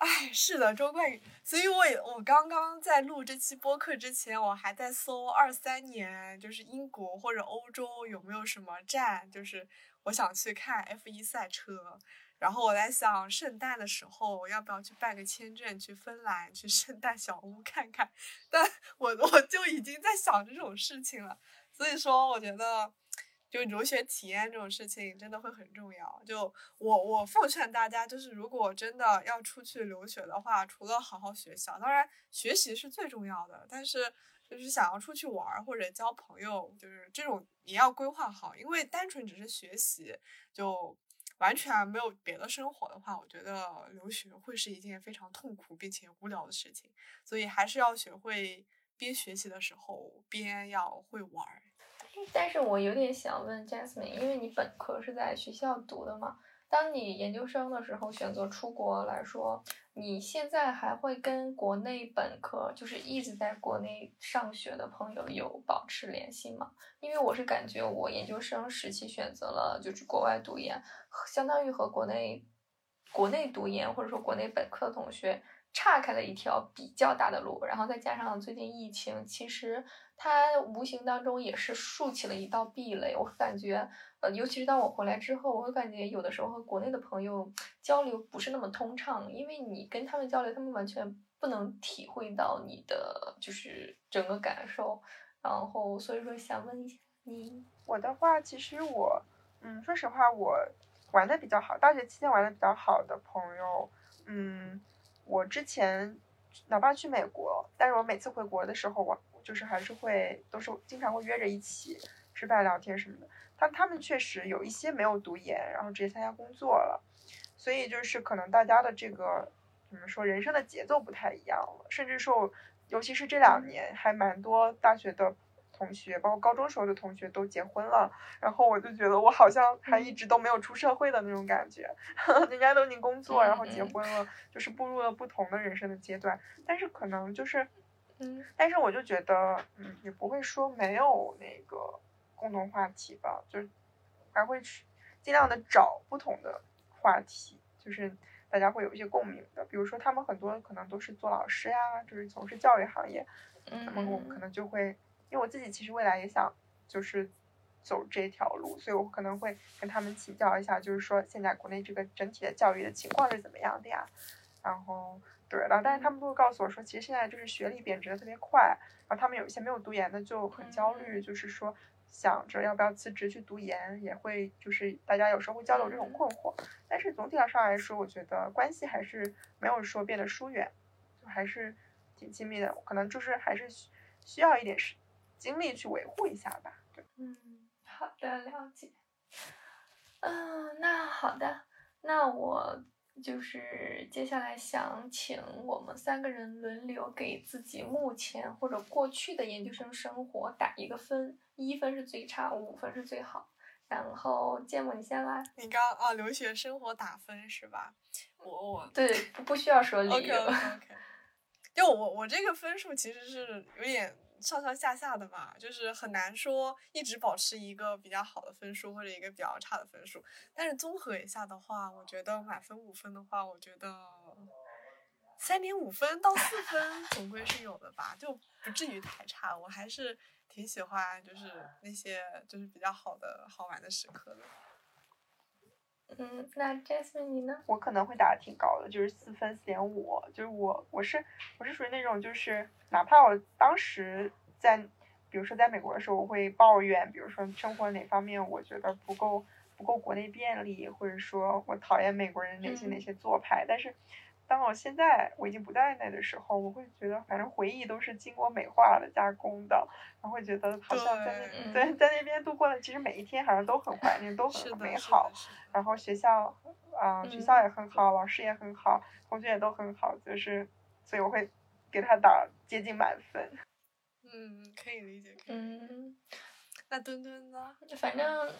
哎，是的，周冠宇，所以我也我刚刚在录这期播客之前，我还在搜二三年，就是英国或者欧洲有没有什么站，就是我想去看 F 一赛车。然后我在想，圣诞的时候我要不要去办个签证去芬兰，去圣诞小屋看看。但 我我就已经在想这种事情了，所以说我觉得。就留学体验这种事情真的会很重要。就我我奉劝大家，就是如果真的要出去留学的话，除了好好学校，当然学习是最重要的，但是就是想要出去玩或者交朋友，就是这种也要规划好。因为单纯只是学习，就完全没有别的生活的话，我觉得留学会是一件非常痛苦并且无聊的事情。所以还是要学会边学习的时候边要会玩。但是我有点想问 Jasmine，因为你本科是在学校读的嘛？当你研究生的时候选择出国来说，你现在还会跟国内本科就是一直在国内上学的朋友有保持联系吗？因为我是感觉我研究生时期选择了就是国外读研，相当于和国内国内读研或者说国内本科的同学。岔开了一条比较大的路，然后再加上最近疫情，其实它无形当中也是竖起了一道壁垒。我感觉，呃，尤其是当我回来之后，我会感觉有的时候和国内的朋友交流不是那么通畅，因为你跟他们交流，他们完全不能体会到你的就是整个感受。然后，所以说想问一下你，我的话，其实我，嗯，说实话，我玩的比较好，大学期间玩的比较好的朋友，嗯。我之前哪怕去美国，但是我每次回国的时候，我就是还是会都是经常会约着一起吃饭聊天什么的。他他们确实有一些没有读研，然后直接参加工作了，所以就是可能大家的这个怎么说，人生的节奏不太一样了，甚至说，尤其是这两年，还蛮多大学的。同学，包括高中时候的同学都结婚了，然后我就觉得我好像还一直都没有出社会的那种感觉，人家都已经工作，然后结婚了，就是步入了不同的人生的阶段。但是可能就是，嗯，但是我就觉得，嗯，也不会说没有那个共同话题吧，就是还会去尽量的找不同的话题，就是大家会有一些共鸣的。比如说他们很多可能都是做老师呀，就是从事教育行业，那么我们可能就会。因为我自己其实未来也想就是走这条路，所以我可能会跟他们请教一下，就是说现在国内这个整体的教育的情况是怎么样的呀？然后对，然后但是他们都会告诉我说，其实现在就是学历贬值的特别快，然后他们有一些没有读研的就很焦虑，就是说想着要不要辞职去读研，也会就是大家有时候会交流这种困惑。但是总体上来说，我觉得关系还是没有说变得疏远，就还是挺亲密的，可能就是还是需要一点时。精力去维护一下吧。对，嗯，好的，了解。嗯，那好的，那我就是接下来想请我们三个人轮流给自己目前或者过去的研究生生活打一个分，一分是最差，五分是最好。然后芥末，你先来。你刚啊，留学生活打分是吧？我我对不不需要说理由。OK OK OK。就我我这个分数其实是有点。上上下下的嘛，就是很难说一直保持一个比较好的分数或者一个比较差的分数。但是综合一下的话，我觉得满分五分的话，我觉得三点五分到四分总归是有的吧，就不至于太差。我还是挺喜欢就是那些就是比较好的好玩的时刻的。嗯，那 Jasmine 你呢？我可能会打的挺高的，就是四分四点五。就是我我是我是属于那种，就是哪怕我当时在，比如说在美国的时候，我会抱怨，比如说生活哪方面我觉得不够不够国内便利，或者说我讨厌美国人哪些哪些做派，但是。当我现在我已经不在那的时候，我会觉得反正回忆都是经过美化的加工的，然后会觉得好像在那在在那边度过的其实每一天好像都很怀念，都很美好。然后学校啊学校也很好，老师也很好，同学也都很好，就是所以我会给他打接近满分。嗯，可以理解。嗯，那墩墩呢？反正。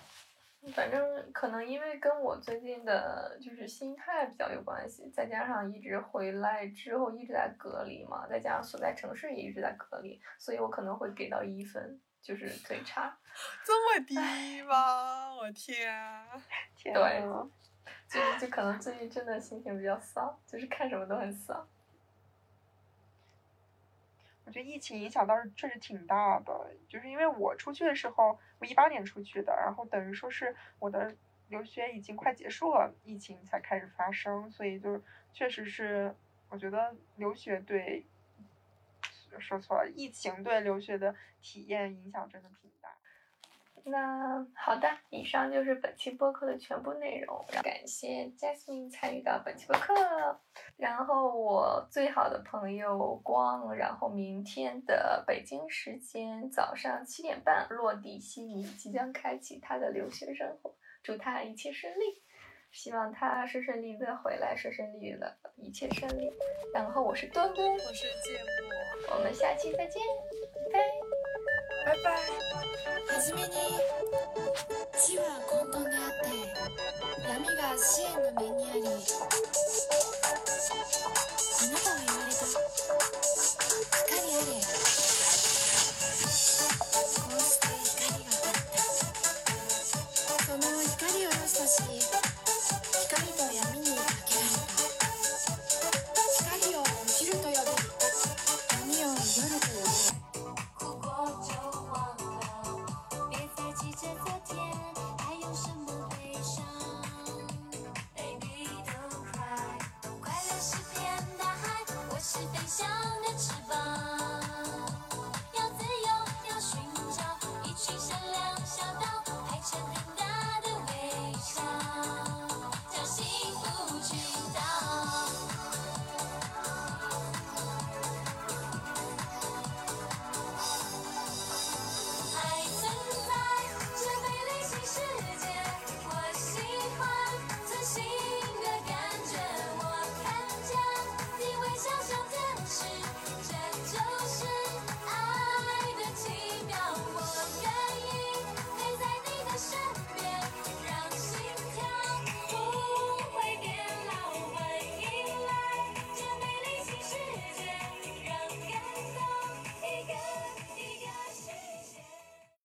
反正可能因为跟我最近的就是心态比较有关系，再加上一直回来之后一直在隔离嘛，再加上所在城市也一直在隔离，所以我可能会给到一分，就是最差。这么低吗？我天！天对，就就可能最近真的心情比较丧，就是看什么都很丧。我觉得疫情影响倒是确实挺大的，就是因为我出去的时候，我一八年出去的，然后等于说是我的留学已经快结束了，疫情才开始发生，所以就确实是我觉得留学对，说错了，疫情对留学的体验影响真的挺大。那好的，以上就是本期播客的全部内容。感谢 Jasmine 参与到本期播客，然后我最好的朋友光，然后明天的北京时间早上七点半落地悉尼，即将开启他的留学生活，祝他一切顺利，希望他顺顺利利的回来，顺顺利利的一切顺利。然后我是墩墩，我是芥末，我们下期再见，拜拜。拜拜。はじめに地は混沌であって闇が支援の面にありあなたは